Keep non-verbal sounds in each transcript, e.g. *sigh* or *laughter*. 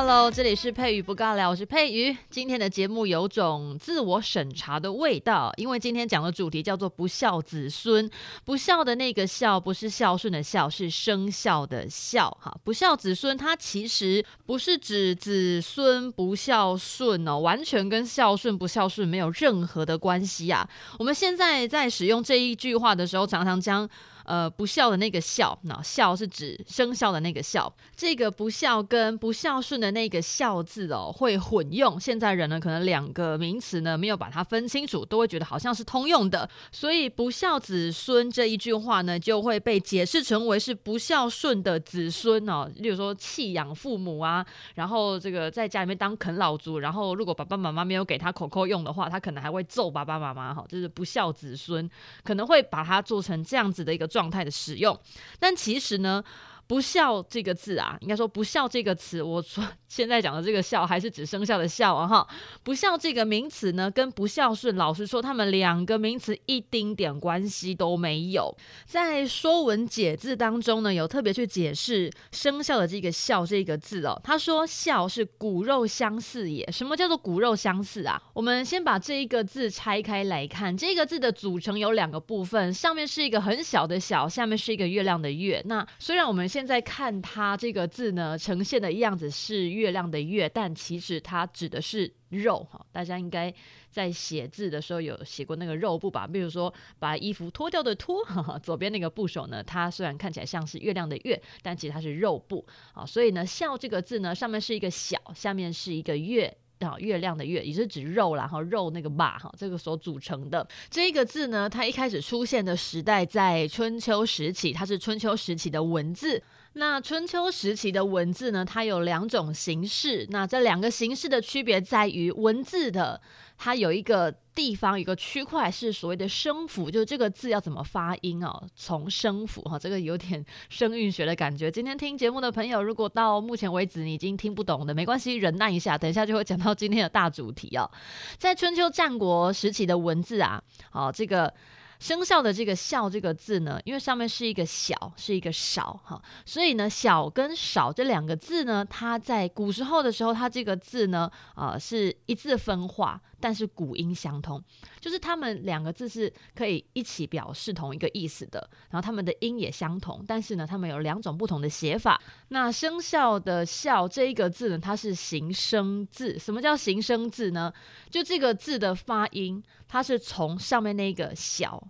Hello，这里是佩瑜不尬聊，我是佩瑜。今天的节目有种自我审查的味道，因为今天讲的主题叫做不孝子孙。不孝的那个孝，不是孝顺的孝，是生肖的孝。哈，不孝子孙，它其实不是指子孙不孝顺哦，完全跟孝顺不孝顺没有任何的关系啊。我们现在在使用这一句话的时候，常常将。呃，不孝的那个孝，那孝是指生肖的那个孝。这个不孝跟不孝顺的那个孝字哦，会混用。现在人呢，可能两个名词呢没有把它分清楚，都会觉得好像是通用的。所以不孝子孙这一句话呢，就会被解释成为是不孝顺的子孙哦。例如说弃养父母啊，然后这个在家里面当啃老族，然后如果爸爸妈妈没有给他口口用的话，他可能还会揍爸爸妈妈哈，就是不孝子孙，可能会把它做成这样子的一个状状态的使用，但其实呢。不孝这个字啊，应该说不孝这个词，我说现在讲的这个孝还是指生肖的孝啊哈。不孝这个名词呢，跟不孝顺，老实说，他们两个名词一丁点关系都没有。在《说文解字》当中呢，有特别去解释生肖的这个孝这个字哦。他说孝是骨肉相似也。什么叫做骨肉相似啊？我们先把这一个字拆开来看，这个字的组成有两个部分，上面是一个很小的小，下面是一个月亮的月。那虽然我们现现在看它这个字呢，呈现的样子是月亮的月，但其实它指的是肉哈。大家应该在写字的时候有写过那个肉部吧？比如说把衣服脱掉的脱，左边那个部首呢，它虽然看起来像是月亮的月，但其实它是肉部啊。所以呢，笑这个字呢，上面是一个小，下面是一个月。啊，月亮的月也是指肉啦，哈，肉那个马哈，这个所组成的这个字呢，它一开始出现的时代在春秋时期，它是春秋时期的文字。那春秋时期的文字呢，它有两种形式。那这两个形式的区别在于文字的，它有一个地方，一个区块是所谓的声符，就是这个字要怎么发音哦，从声符哈，这个有点 *laughs* 声韵学的感觉。今天听节目的朋友，如果到目前为止你已经听不懂的，没关系，忍耐一下，等一下就会讲到今天的大主题哦。在春秋战国时期的文字啊，好这个。生肖的这个“肖”这个字呢，因为上面是一个“小”，是一个“少”哈，所以呢，“小”跟“少”这两个字呢，它在古时候的时候，它这个字呢，呃，是一字分化，但是古音相通，就是它们两个字是可以一起表示同一个意思的，然后它们的音也相同，但是呢，它们有两种不同的写法。那生肖的“肖”这一个字呢，它是形声字。什么叫形声字呢？就这个字的发音，它是从上面那个“小”。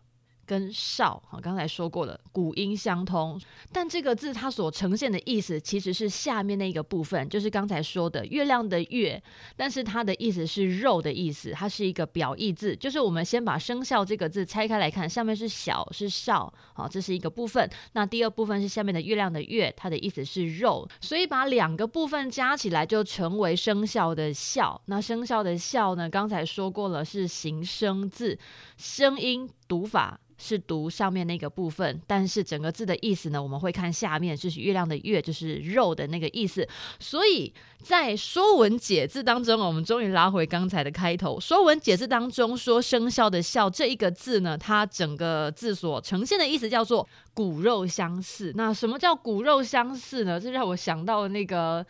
跟少，好，刚才说过了，古音相通，但这个字它所呈现的意思其实是下面那个部分，就是刚才说的月亮的月，但是它的意思是肉的意思，它是一个表意字，就是我们先把生肖这个字拆开来看，上面是小是少，好，这是一个部分，那第二部分是下面的月亮的月，它的意思是肉，所以把两个部分加起来就成为生肖的肖，那生肖的肖呢，刚才说过了是形声字，声音读法。是读上面那个部分，但是整个字的意思呢，我们会看下面，就是月亮的月，就是肉的那个意思。所以在《说文解字》当中，我们终于拉回刚才的开头，《说文解字》当中说“生肖”的“肖”这一个字呢，它整个字所呈现的意思叫做骨肉相似。那什么叫骨肉相似呢？这让我想到那个，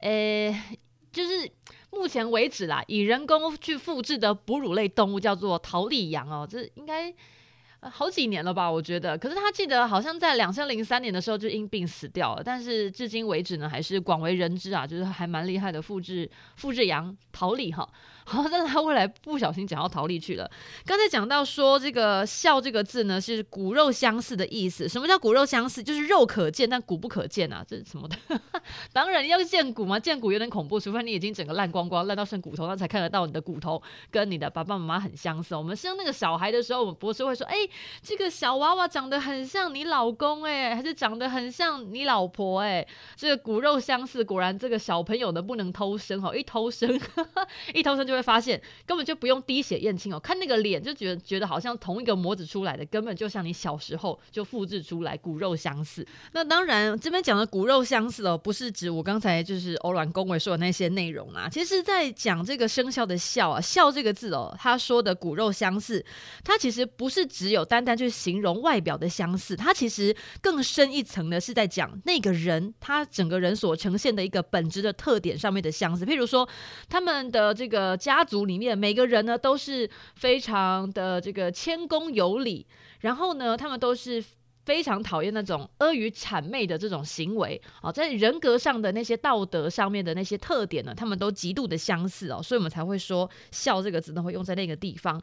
诶，就是目前为止啦，以人工去复制的哺乳类动物叫做桃李羊哦，这应该。好几年了吧，我觉得。可是他记得好像在两千零三年的时候就因病死掉了，但是至今为止呢，还是广为人知啊，就是还蛮厉害的复制复制羊桃李哈。好，但他后来不小心讲到逃离去了。刚才讲到说这个“孝”这个字呢，是骨肉相似的意思。什么叫骨肉相似？就是肉可见，但骨不可见啊，这是什么的？*laughs* 当然要见骨嘛，见骨有点恐怖，除非你已经整个烂光光，烂到剩骨头，那才看得到你的骨头跟你的爸爸妈妈很相似。我们生那个小孩的时候，我们不是会说，哎、这个小娃娃长得很像你老公哎，还是长得很像你老婆哎，这个骨肉相似，果然这个小朋友呢不能偷生哦，一偷生 *laughs* 一偷生就就会发现根本就不用滴血验亲哦，看那个脸就觉得觉得好像同一个模子出来的，根本就像你小时候就复制出来，骨肉相似。那当然这边讲的骨肉相似哦，不是指我刚才就是欧软恭维说的那些内容啊，其实在讲这个生肖的肖啊，肖这个字哦，他说的骨肉相似，它其实不是只有单单去形容外表的相似，它其实更深一层的是在讲那个人他整个人所呈现的一个本质的特点上面的相似。譬如说，他们的这个家族里面每个人呢都是非常的这个谦恭有礼，然后呢，他们都是。非常讨厌那种阿谀谄媚的这种行为啊，在人格上的那些道德上面的那些特点呢，他们都极度的相似哦，所以我们才会说“孝”这个字呢会用在那个地方。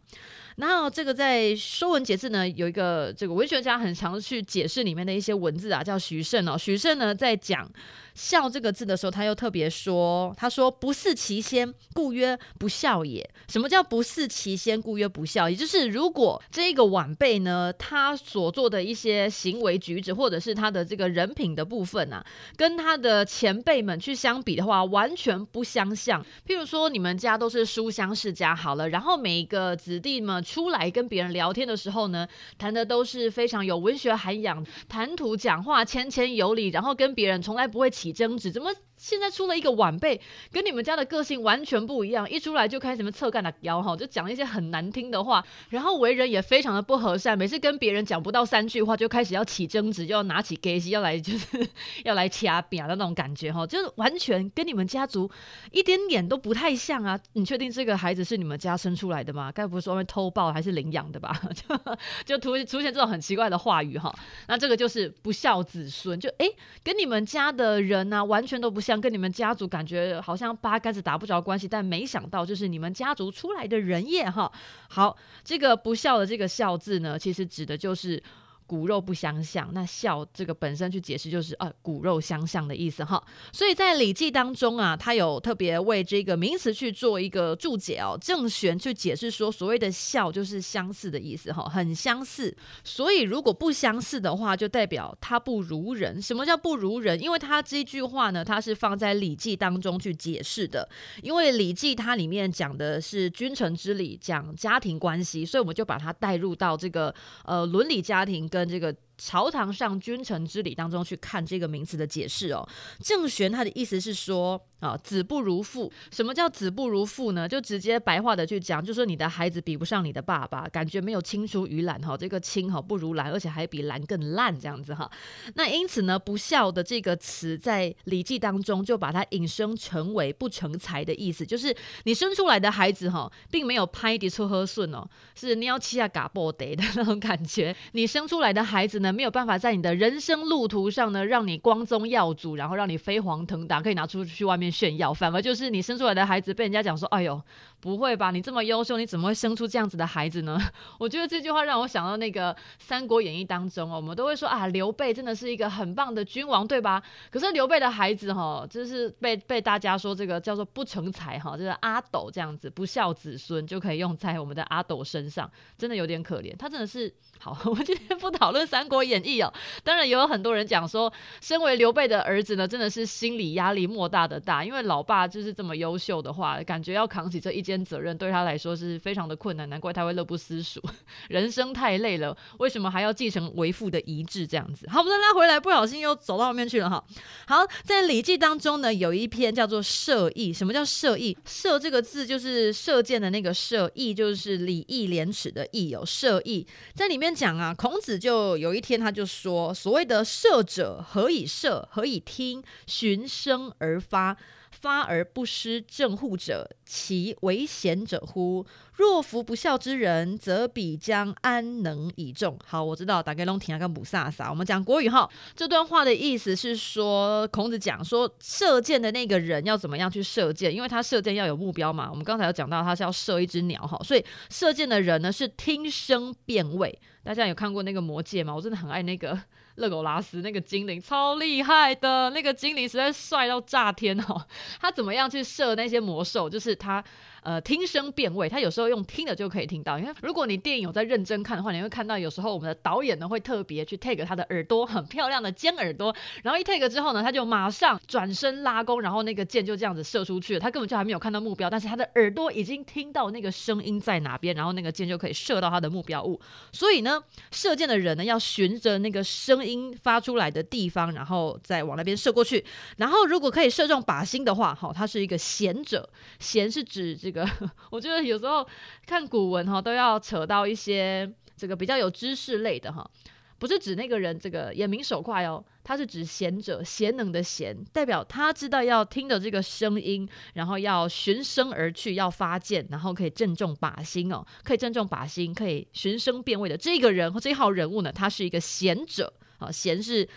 然后这个在《说文解字》呢有一个这个文学家很常去解释里面的一些文字啊，叫许慎哦。许慎呢在讲“孝”这个字的时候，他又特别说：“他说不似其先，故曰不孝也。”什么叫不似其先，故曰不孝？也就是如果这一个晚辈呢，他所做的一些行为举止，或者是他的这个人品的部分啊，跟他的前辈们去相比的话，完全不相像。譬如说，你们家都是书香世家，好了，然后每一个子弟们出来跟别人聊天的时候呢，谈的都是非常有文学涵养，谈吐讲话谦谦有礼，然后跟别人从来不会起争执，怎么？现在出了一个晚辈，跟你们家的个性完全不一样，一出来就开始什么侧干的腰哈，就讲一些很难听的话，然后为人也非常的不和善，每次跟别人讲不到三句话，就开始要起争执，就要拿起给西要来就是 *laughs* 要来掐扁的那种感觉哈，就是完全跟你们家族一点点都不太像啊！你确定这个孩子是你们家生出来的吗？该不会是外面偷抱还是领养的吧？就 *laughs* 就突出现这种很奇怪的话语哈，那这个就是不孝子孙，就哎、跟你们家的人啊完全都不像像。跟你们家族感觉好像八竿子打不着关系，但没想到就是你们家族出来的人也哈。好，这个不孝的这个孝字呢，其实指的就是。骨肉不相像，那孝这个本身去解释就是呃骨肉相像的意思哈，所以在《礼记》当中啊，他有特别为这个名词去做一个注解哦。郑玄去解释说，所谓的孝就是相似的意思哈，很相似。所以如果不相似的话，就代表他不如人。什么叫不如人？因为他这句话呢，它是放在《礼记》当中去解释的。因为《礼记》它里面讲的是君臣之礼，讲家庭关系，所以我们就把它带入到这个呃伦理家庭跟。跟这个朝堂上君臣之礼当中去看这个名词的解释哦，郑玄他的意思是说。啊，子不如父。什么叫子不如父呢？就直接白话的去讲，就说你的孩子比不上你的爸爸，感觉没有青出于蓝哈。这个青哈不如蓝，而且还比蓝更烂这样子哈。那因此呢，不孝的这个词在《礼记》当中就把它引申成为不成才的意思，就是你生出来的孩子哈，并没有拍的出喝顺哦，是你要气下嘎波得的那种感觉。你生出来的孩子呢，没有办法在你的人生路途上呢，让你光宗耀祖，然后让你飞黄腾达，可以拿出去外面。炫耀，反而就是你生出来的孩子被人家讲说：“哎呦，不会吧？你这么优秀，你怎么会生出这样子的孩子呢？” *laughs* 我觉得这句话让我想到那个《三国演义》当中哦，我们都会说啊，刘备真的是一个很棒的君王，对吧？可是刘备的孩子哈，就是被被大家说这个叫做不成才哈，就是阿斗这样子不孝子孙，就可以用在我们的阿斗身上，真的有点可怜。他真的是好，*laughs* 我们今天不讨论《三国演义》哦。当然也有很多人讲说，身为刘备的儿子呢，真的是心理压力莫大的大。因为老爸就是这么优秀的话，感觉要扛起这一肩责任，对他来说是非常的困难，难怪他会乐不思蜀。*laughs* 人生太累了，为什么还要继承为父的遗志？这样子，好，我们拉回来，不小心又走到后面去了哈。好，在《礼记》当中呢，有一篇叫做《射义》。什么叫射义？射这个字就是射箭的那个射，义就是礼义廉耻的义。有射义在里面讲啊，孔子就有一天他就说，所谓的射者，何以射？何以听？循声而发。发而不失正户者，其为贤者乎？若夫不孝之人，则彼将安能以众？好，我知道，大概拢听下个母萨萨。我们讲国语哈，这段话的意思是说，孔子讲说，射箭的那个人要怎么样去射箭？因为他射箭要有目标嘛。我们刚才有讲到，他是要射一只鸟哈，所以射箭的人呢是听声辨位。大家有看过那个魔戒吗？我真的很爱那个。勒狗拉斯那个精灵超厉害的，那个精灵实在帅到炸天哦！*laughs* 他怎么样去射那些魔兽？就是他。呃，听声辨位，他有时候用听的就可以听到。因为如果你电影有在认真看的话，你会看到有时候我们的导演呢会特别去 take 他的耳朵，很漂亮的尖耳朵，然后一 take 之后呢，他就马上转身拉弓，然后那个箭就这样子射出去了。他根本就还没有看到目标，但是他的耳朵已经听到那个声音在哪边，然后那个箭就可以射到他的目标物。所以呢，射箭的人呢要循着那个声音发出来的地方，然后再往那边射过去。然后如果可以射中靶心的话，好，他是一个贤者，贤是指这个。*laughs* 我觉得有时候看古文哈，都要扯到一些这个比较有知识类的哈，不是指那个人这个眼明手快哦，他是指贤者，贤能的贤，代表他知道要听着这个声音，然后要循声而去，要发箭，然后可以正中靶心哦，可以正中靶心，可以循声辨位的这个人或这一号人物呢，他是一个贤者啊，贤是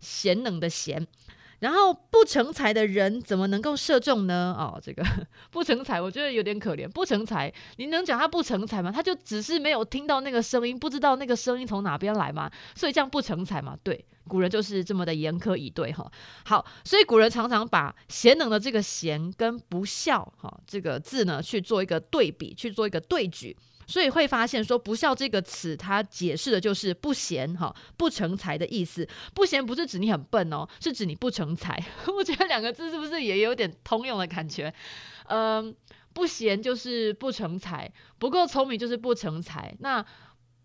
贤能的贤。然后不成才的人怎么能够射中呢？哦，这个不成才，我觉得有点可怜。不成才，你能讲他不成才吗？他就只是没有听到那个声音，不知道那个声音从哪边来嘛，所以这样不成才嘛。对，古人就是这么的严苛以对哈。好，所以古人常常把贤能的这个贤跟不孝哈这个字呢去做一个对比，去做一个对举。所以会发现说“不孝”这个词，它解释的就是不贤哈、不成才的意思。不贤不是指你很笨哦，是指你不成才。*laughs* 我觉得两个字是不是也有点通用的感觉？嗯，不贤就是不成才，不够聪明就是不成才。那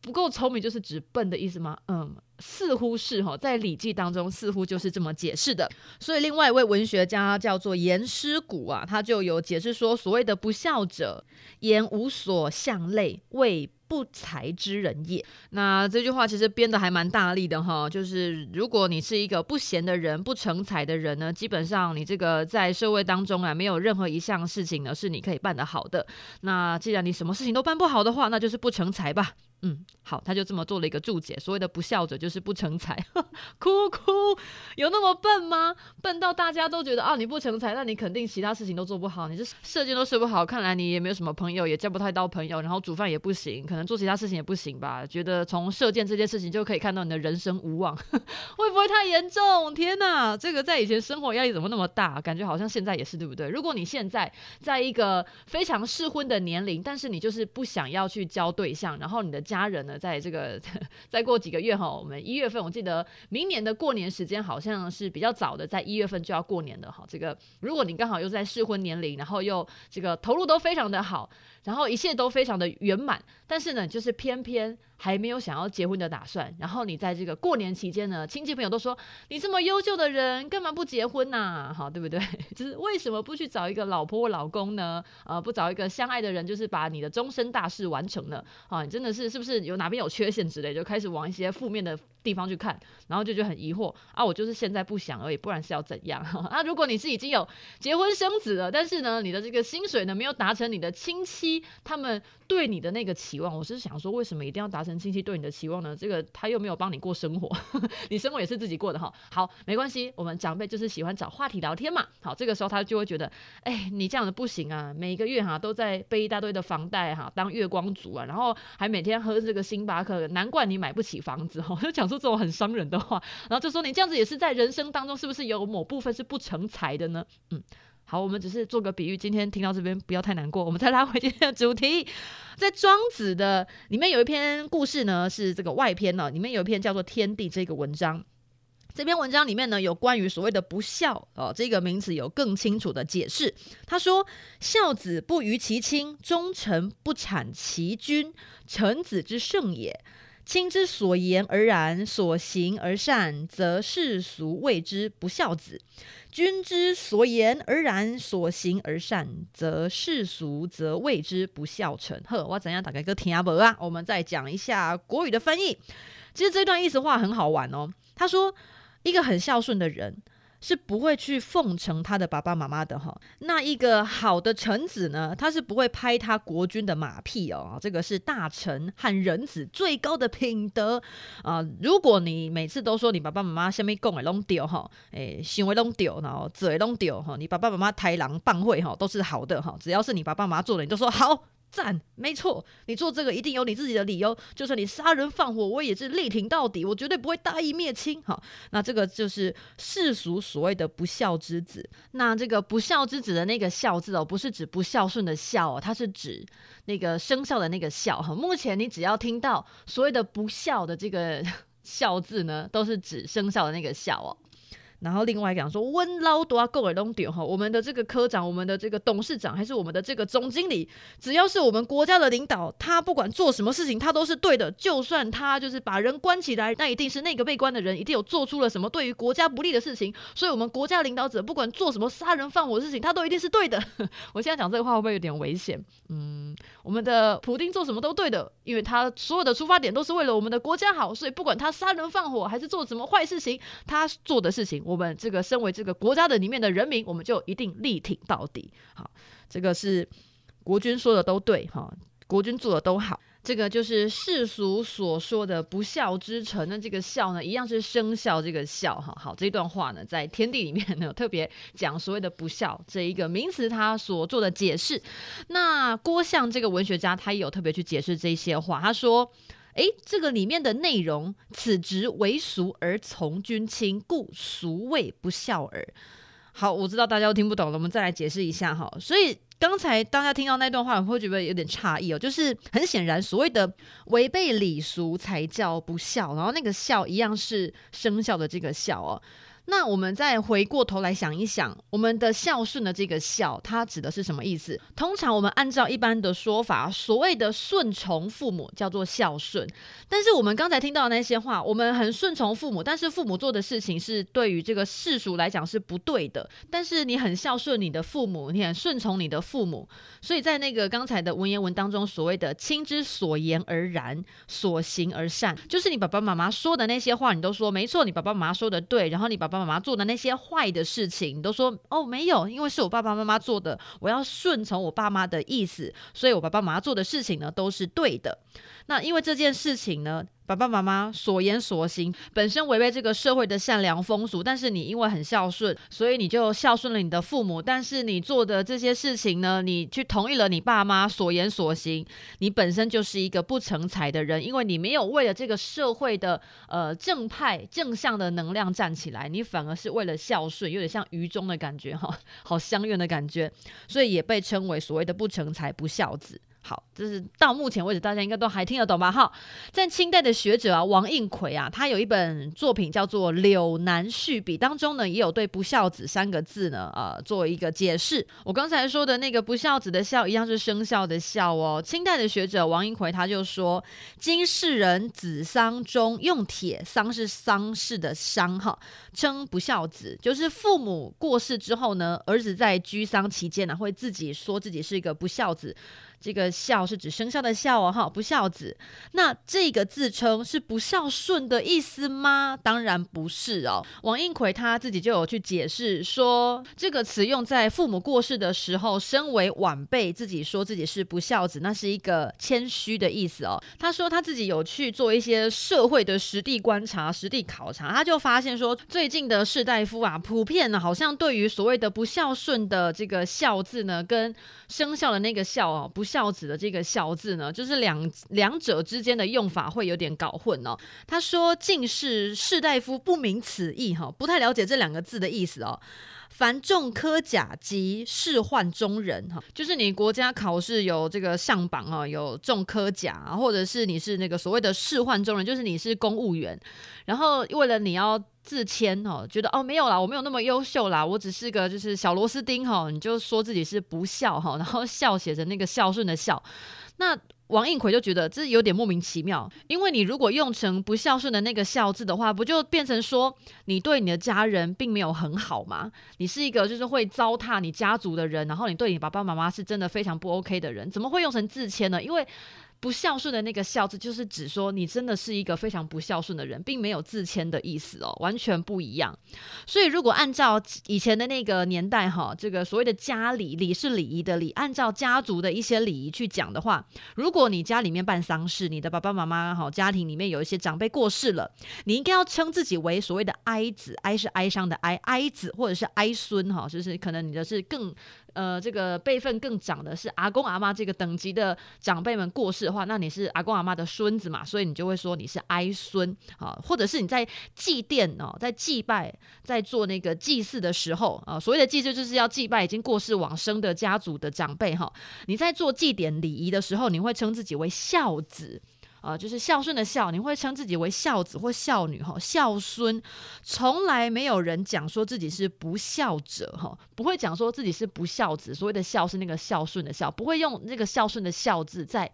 不够聪明就是指笨的意思吗？嗯。似乎是哈，在《礼记》当中似乎就是这么解释的。所以另外一位文学家叫做颜师古啊，他就有解释说，所谓的不孝者，言无所向类，为不才之人也。那这句话其实编的还蛮大力的哈，就是如果你是一个不贤的人、不成才的人呢，基本上你这个在社会当中啊，没有任何一项事情呢是你可以办得好的。那既然你什么事情都办不好的话，那就是不成才吧。嗯，好，他就这么做了一个注解。所谓的不孝者，就是不成才。*laughs* 哭哭，有那么笨吗？笨到大家都觉得啊，你不成才，那你肯定其他事情都做不好。你这射箭都射不好，看来你也没有什么朋友，也交不太到朋友，然后煮饭也不行，可能做其他事情也不行吧？觉得从射箭这件事情就可以看到你的人生无望，*laughs* 会不会太严重？天哪，这个在以前生活压力怎么那么大？感觉好像现在也是，对不对？如果你现在在一个非常适婚的年龄，但是你就是不想要去交对象，然后你的家人呢，在这个 *laughs* 再过几个月哈，我们一月份，我记得明年的过年时间好像是比较早的，在一月份就要过年的哈。这个如果你刚好又在适婚年龄，然后又这个投入都非常的好，然后一切都非常的圆满，但是呢，就是偏偏。还没有想要结婚的打算，然后你在这个过年期间呢，亲戚朋友都说你这么优秀的人，干嘛不结婚呐、啊？好，对不对？*laughs* 就是为什么不去找一个老婆或老公呢？呃，不找一个相爱的人，就是把你的终身大事完成了啊？你真的是是不是有哪边有缺陷之类，就开始往一些负面的地方去看，然后就觉得很疑惑啊。我就是现在不想而已，不然是要怎样？*laughs* 啊，如果你是已经有结婚生子了，但是呢，你的这个薪水呢没有达成你的亲戚他们对你的那个期望，我是想说，为什么一定要达成亲戚对你的期望呢？这个他又没有帮你过生活，*laughs* 你生活也是自己过的哈。好，没关系，我们长辈就是喜欢找话题聊天嘛。好，这个时候他就会觉得，哎，你这样子不行啊，每个月哈都在背一大堆的房贷哈，当月光族啊，然后还每天喝这个星巴克，难怪你买不起房子哈。*laughs* 就讲出这种很伤人的话，然后就说你这样子也是在人生当中是不是有某部分是不成才的呢？嗯。好，我们只是做个比喻。今天听到这边不要太难过，我们再拉回今天的主题。在《庄子》的里面有一篇故事呢，是这个外篇呢，里面有一篇叫做《天地》这个文章。这篇文章里面呢，有关于所谓的不孝哦，这个名词有更清楚的解释。他说：“孝子不逾其亲，忠臣不产其君，臣子之圣也。亲之所言而然，所行而善，则世俗谓之不孝子。”君之所言而然，所行而善，则世俗则谓之不孝臣。呵，我怎样打开个听不啊？我们再讲一下国语的翻译。其实这段意思话很好玩哦。他说，一个很孝顺的人。是不会去奉承他的爸爸妈妈的哈。那一个好的臣子呢，他是不会拍他国君的马屁哦。这个是大臣和人子最高的品德啊。如果你每次都说你爸爸妈妈下面讲的拢对哈，诶，行为拢对，然后嘴拢对哈，你爸爸妈妈抬狼棒会哈都是好的哈。只要是你爸爸妈妈做的，你都说好。赞，没错，你做这个一定有你自己的理由。就算你杀人放火，我也是力挺到底，我绝对不会大义灭亲。好，那这个就是世俗所谓的不孝之子。那这个不孝之子的那个孝字哦，不是指不孝顺的孝哦，它是指那个生肖的那个孝。哈，目前你只要听到所谓的不孝的这个 *laughs* 孝字呢，都是指生肖的那个孝哦。然后另外讲说，温捞多啊，够尔东点哈，我们的这个科长，我们的这个董事长，还是我们的这个总经理，只要是我们国家的领导，他不管做什么事情，他都是对的。就算他就是把人关起来，那一定是那个被关的人一定有做出了什么对于国家不利的事情。所以，我们国家领导者不管做什么杀人放火事情，他都一定是对的。*laughs* 我现在讲这个话会不会有点危险？嗯，我们的普丁做什么都对的，因为他所有的出发点都是为了我们的国家好，所以不管他杀人放火还是做什么坏事情，他做的事情。我们这个身为这个国家的里面的人民，我们就一定力挺到底。好，这个是国军说的都对哈，国军做的都好。这个就是世俗所说的不孝之臣。那这个孝呢，一样是生肖这个孝哈。好，这段话呢，在天地里面呢，特别讲所谓的不孝这一个名词，他所做的解释。那郭象这个文学家，他也有特别去解释这些话，他说。哎，这个里面的内容，此职为俗而从君亲，故俗谓不孝耳。好，我知道大家都听不懂了，我们再来解释一下哈。所以刚才大家听到那段话，会觉得有点诧异哦，就是很显然，所谓的违背礼俗才叫不孝，然后那个孝一样是生肖的这个孝哦。那我们再回过头来想一想，我们的孝顺的这个孝，它指的是什么意思？通常我们按照一般的说法，所谓的顺从父母叫做孝顺。但是我们刚才听到的那些话，我们很顺从父母，但是父母做的事情是对于这个世俗来讲是不对的。但是你很孝顺你的父母，你很顺从你的父母，所以在那个刚才的文言文当中，所谓的亲之所言而然，所行而善，就是你爸爸妈妈说的那些话，你都说没错，你爸爸妈妈说的对，然后你爸爸。爸妈做的那些坏的事情，你都说哦，没有，因为是我爸爸妈妈做的，我要顺从我爸妈的意思，所以我爸爸妈妈做的事情呢都是对的。那因为这件事情呢，爸爸妈妈所言所行本身违背这个社会的善良风俗，但是你因为很孝顺，所以你就孝顺了你的父母。但是你做的这些事情呢，你去同意了你爸妈所言所行，你本身就是一个不成才的人，因为你没有为了这个社会的呃正派正向的能量站起来，你反而是为了孝顺，有点像愚忠的感觉哈，好乡愿的感觉，所以也被称为所谓的不成才、不孝子。好，这是到目前为止大家应该都还听得懂吧？哈，在清代的学者啊，王应奎啊，他有一本作品叫做《柳南续笔》，当中呢也有对“不孝子”三个字呢，呃，做一个解释。我刚才说的那个“不孝子”的孝，一样是生肖的孝哦。清代的学者王应奎他就说：“今世人子丧中用铁，丧是丧事的丧哈，称不孝子，就是父母过世之后呢，儿子在居丧期间呢，会自己说自己是一个不孝子。”这个孝是指生肖的孝哦，哈，不孝子。那这个自称是不孝顺的意思吗？当然不是哦。王应奎他自己就有去解释说，这个词用在父母过世的时候，身为晚辈，自己说自己是不孝子，那是一个谦虚的意思哦。他说他自己有去做一些社会的实地观察、实地考察，他就发现说，最近的士大夫啊，普遍呢，好像对于所谓的不孝顺的这个孝字呢，跟生肖的那个孝哦，不。孝子的这个孝字呢，就是两两者之间的用法会有点搞混哦。他说：“进士士大夫不明此意，哈，不太了解这两个字的意思哦。凡中科甲及仕宦中人，哈，就是你国家考试有这个上榜啊，有中科甲，或者是你是那个所谓的仕宦中人，就是你是公务员，然后为了你要。”自谦哦，觉得哦没有啦，我没有那么优秀啦，我只是个就是小螺丝钉哈，你就说自己是不孝哈，*laughs* 然后孝写着那个孝顺的孝，那王应奎就觉得这有点莫名其妙，因为你如果用成不孝顺的那个孝字的话，不就变成说你对你的家人并没有很好吗？你是一个就是会糟蹋你家族的人，然后你对你爸爸妈妈是真的非常不 OK 的人，怎么会用成自谦呢？因为不孝顺的那个孝字，就是指说你真的是一个非常不孝顺的人，并没有自谦的意思哦，完全不一样。所以如果按照以前的那个年代哈，这个所谓的家礼，礼是礼仪的礼，按照家族的一些礼仪去讲的话，如果你家里面办丧事，你的爸爸妈妈哈，家庭里面有一些长辈过世了，你应该要称自己为所谓的哀子，哀是哀伤的哀，哀子或者是哀孙哈，就是可能你的是更。呃这个辈分更长的是阿公阿妈这个等级的长辈们过世的话，那你是阿公阿妈的孙子嘛，所以你就会说你是哀孙啊，或者是你在祭奠哦，在祭拜，在做那个祭祀的时候啊，所谓的祭祀就是要祭拜已经过世往生的家族的长辈哈，你在做祭典礼仪的时候，你会称自己为孝子。啊，就是孝顺的孝，你会称自己为孝子或孝女哈，孝孙，从来没有人讲说自己是不孝者哈，不会讲说自己是不孝子。所谓的孝是那个孝顺的孝，不会用那个孝顺的孝字在。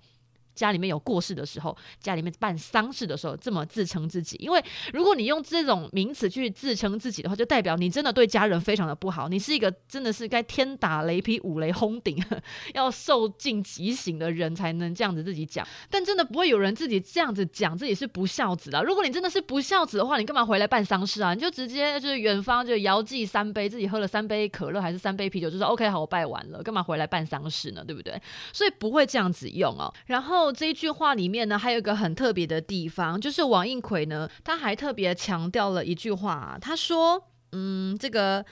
家里面有过世的时候，家里面办丧事的时候，这么自称自己。因为如果你用这种名词去自称自己的话，就代表你真的对家人非常的不好。你是一个真的是该天打雷劈五雷轰顶，*laughs* 要受尽极刑的人才能这样子自己讲。但真的不会有人自己这样子讲自己是不孝子的。如果你真的是不孝子的话，你干嘛回来办丧事啊？你就直接就是远方就遥祭三杯，自己喝了三杯可乐还是三杯啤酒，就说 OK 好，我拜完了，干嘛回来办丧事呢？对不对？所以不会这样子用哦。然后。这一句话里面呢，还有一个很特别的地方，就是王应奎呢，他还特别强调了一句话，他说：“嗯，这个，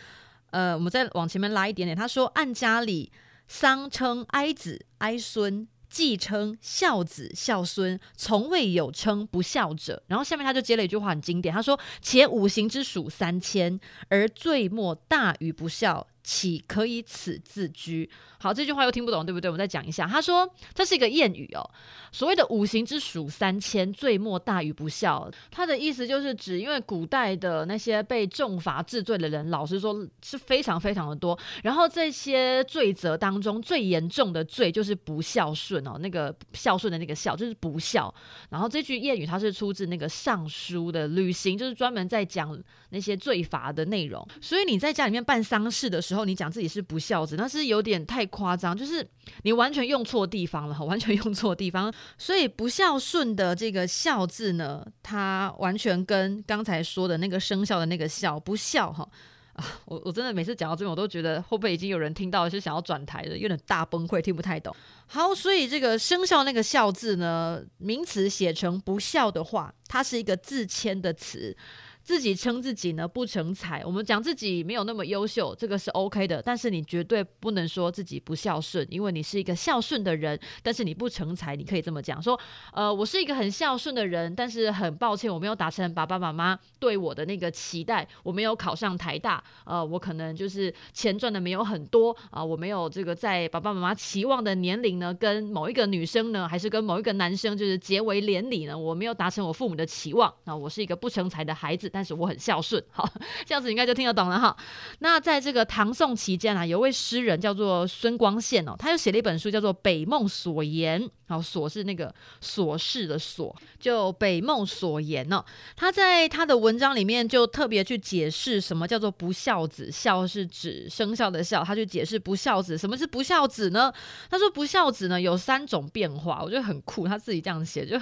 呃，我们再往前面拉一点点，他说，按家里丧称哀子、哀孙，祭称孝子、孝孙，从未有称不孝者。”然后下面他就接了一句话很经典，他说：“且五行之属三千，而罪莫大于不孝。”岂可以此自居？好，这句话又听不懂，对不对？我们再讲一下。他说，这是一个谚语哦。所谓的五行之属三千，罪莫大于不孝。他的意思就是指，因为古代的那些被重罚治罪的人，老实说是非常非常的多。然后这些罪责当中，最严重的罪就是不孝顺哦。那个孝顺的那个孝就是不孝。然后这句谚语它是出自那个《尚书》的旅行，就是专门在讲那些罪罚的内容。所以你在家里面办丧事的时候，时候你讲自己是不孝子，那是有点太夸张，就是你完全用错地方了，*laughs* 完全用错地方。所以不孝顺的这个孝字呢，它完全跟刚才说的那个生肖的那个孝不孝哈啊！我我真的每次讲到这边，我都觉得会不会已经有人听到是想要转台的，有点大崩溃，听不太懂。好，所以这个生肖那个孝字呢，名词写成不孝的话，它是一个自谦的词。自己称自己呢不成才，我们讲自己没有那么优秀，这个是 OK 的。但是你绝对不能说自己不孝顺，因为你是一个孝顺的人。但是你不成才，你可以这么讲说：呃，我是一个很孝顺的人，但是很抱歉，我没有达成爸爸妈妈对我的那个期待，我没有考上台大。呃，我可能就是钱赚的没有很多啊，我没有这个在爸爸妈妈期望的年龄呢，跟某一个女生呢，还是跟某一个男生就是结为连理呢，我没有达成我父母的期望。那我是一个不成才的孩子。但是我很孝顺，好，*laughs* 这样子应该就听得懂了哈。那在这个唐宋期间啊，有位诗人叫做孙光宪哦，他就写了一本书叫做《北梦所言》，好，所是那个琐事的琐，就《北梦所言》哦。他在他的文章里面就特别去解释什么叫做不孝子，孝是指生肖的孝，他就解释不孝子，什么是不孝子呢？他说不孝子呢有三种变化，我觉得很酷，他自己这样写就。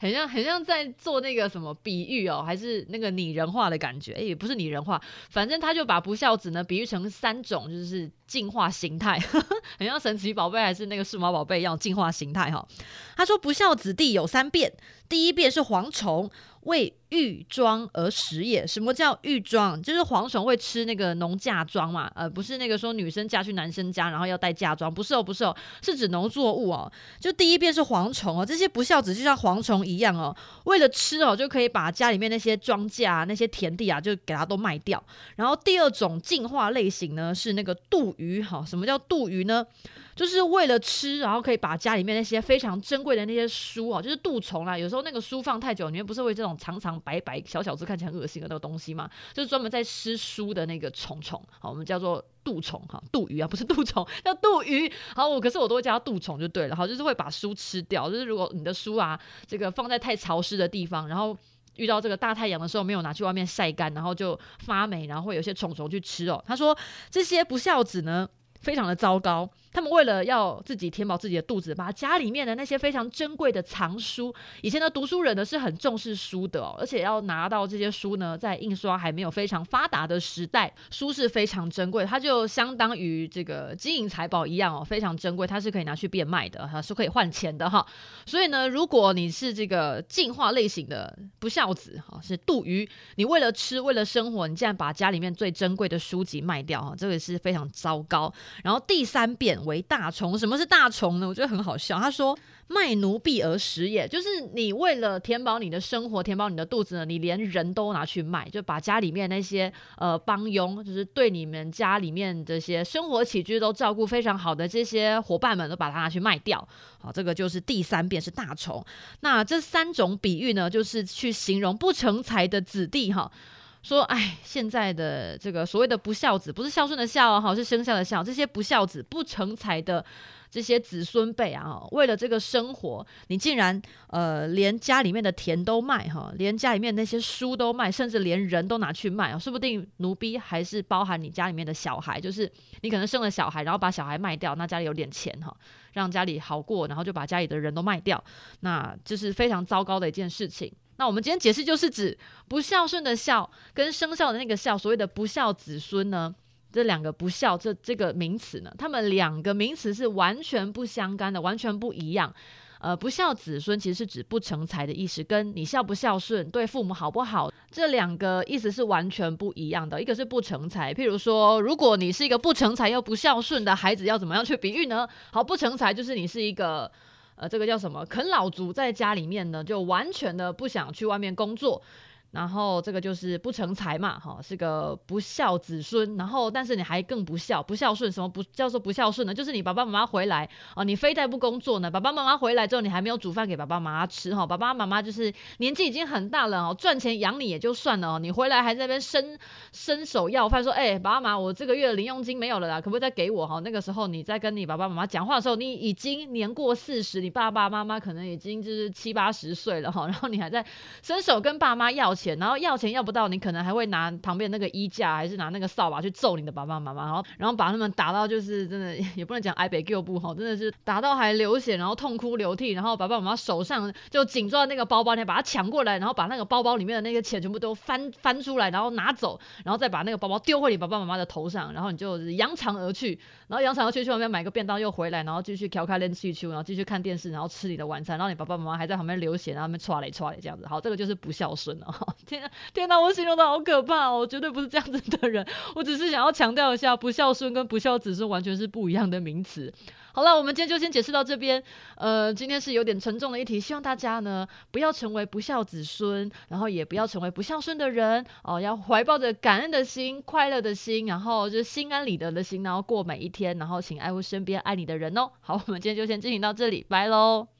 很像很像在做那个什么比喻哦，还是那个拟人化的感觉？诶，也不是拟人化，反正他就把不孝子呢比喻成三种，就是进化形态，*laughs* 很像神奇宝贝还是那个数码宝贝一样进化形态哈。他说不孝子弟有三变，第一变是蝗虫。为欲庄而食也。什么叫欲庄？就是蝗虫会吃那个农嫁妆嘛？呃，不是那个说女生嫁去男生家，然后要带嫁妆，不是哦，不是哦，是指农作物哦。就第一遍是蝗虫哦，这些不孝子就像蝗虫一样哦，为了吃哦，就可以把家里面那些庄稼、那些田地啊，就给它都卖掉。然后第二种进化类型呢，是那个蠹鱼哈。什么叫蠹鱼呢？就是为了吃，然后可以把家里面那些非常珍贵的那些书哦，就是蠹虫啦。有时候那个书放太久，里面不是会这种长长白白小小只，看起来很恶心的那个东西吗？就是专门在吃书的那个虫虫，好，我们叫做蠹虫哈，蠹鱼啊，不是蠹虫，*laughs* 叫蠹鱼。好，我可是我都会叫它蠹虫就对了。好，就是会把书吃掉。就是如果你的书啊，这个放在太潮湿的地方，然后遇到这个大太阳的时候，没有拿去外面晒干，然后就发霉，然后会有些虫虫去吃哦。他说这些不孝子呢，非常的糟糕。他们为了要自己填饱自己的肚子，把家里面的那些非常珍贵的藏书，以前的读书人呢是很重视书的哦，而且要拿到这些书呢，在印刷还没有非常发达的时代，书是非常珍贵，它就相当于这个金银财宝一样哦，非常珍贵，它是可以拿去变卖的，它是可以换钱的哈。所以呢，如果你是这个进化类型的不孝子哈，是杜鱼，你为了吃，为了生活，你竟然把家里面最珍贵的书籍卖掉哈，这个是非常糟糕。然后第三遍为大虫，什么是大虫呢？我觉得很好笑。他说：“卖奴婢而食也，就是你为了填饱你的生活，填饱你的肚子呢，你连人都拿去卖，就把家里面那些呃帮佣，就是对你们家里面这些生活起居都照顾非常好的这些伙伴们，都把它拿去卖掉。好，这个就是第三遍是大虫。那这三种比喻呢，就是去形容不成才的子弟哈。”说，哎，现在的这个所谓的不孝子，不是孝顺的孝啊，好，是生肖的肖。这些不孝子、不成才的这些子孙辈啊，为了这个生活，你竟然呃连家里面的田都卖哈，连家里面那些书都卖，甚至连人都拿去卖啊，说不定奴婢还是包含你家里面的小孩，就是你可能生了小孩，然后把小孩卖掉，那家里有点钱哈，让家里好过，然后就把家里的人都卖掉，那这是非常糟糕的一件事情。那我们今天解释就是指不孝顺的孝跟生肖的那个孝，所谓的不孝子孙呢，这两个不孝这这个名词呢，他们两个名词是完全不相干的，完全不一样。呃，不孝子孙其实是指不成才的意思，跟你孝不孝顺、对父母好不好，这两个意思是完全不一样的。一个是不成才，譬如说，如果你是一个不成才又不孝顺的孩子，要怎么样去比喻呢？好，不成才就是你是一个。呃，这个叫什么？啃老族在家里面呢，就完全的不想去外面工作。然后这个就是不成才嘛，哈，是个不孝子孙。然后，但是你还更不孝，不孝顺。什么不叫做不孝顺呢？就是你爸爸妈妈回来哦，你非在不工作呢，爸爸妈妈回来之后，你还没有煮饭给爸爸妈妈吃哈。爸爸妈妈就是年纪已经很大了哦，赚钱养你也就算了哦，你回来还在那边伸伸手要饭，说哎，爸爸妈妈，我这个月的零用金没有了啦，可不可以再给我哈？那个时候你在跟你爸爸妈妈讲话的时候，你已经年过四十，你爸爸妈妈可能已经就是七八十岁了哈，然后你还在伸手跟爸妈要钱，然后要钱要不到，你可能还会拿旁边那个衣架，还是拿那个扫把去揍你的爸爸妈妈，然后然后把他们打到就是真的 *laughs* 也不能讲哀北救不好，真的是打到还流血，然后痛哭流涕，然后爸爸妈妈手上就紧抓那个包包，你把它抢过来，然后把那个包包里面的那个钱全部都翻翻出来，然后拿走，然后再把那个包包丢回你爸爸妈妈的头上，然后你就扬长而去，然后扬长而去去外面买个便当又回来，然后继续调开练气球，然后继续看电视，然后吃你的晚餐，然后你爸爸妈妈还在旁边流血，然后他们歘嘞唰嘞这样子，好，这个就是不孝顺了哈，*laughs* 天。天哪，我形容的好可怕哦！我绝对不是这样子的人，我只是想要强调一下，不孝顺跟不孝子孙完全是不一样的名词。好了，我们今天就先解释到这边。呃，今天是有点沉重的一题，希望大家呢不要成为不孝子孙，然后也不要成为不孝顺的人哦，要怀抱着感恩的心、快乐的心，然后就心安理得的心，然后过每一天，然后请爱护身边爱你的人哦。好，我们今天就先进行到这里，拜喽。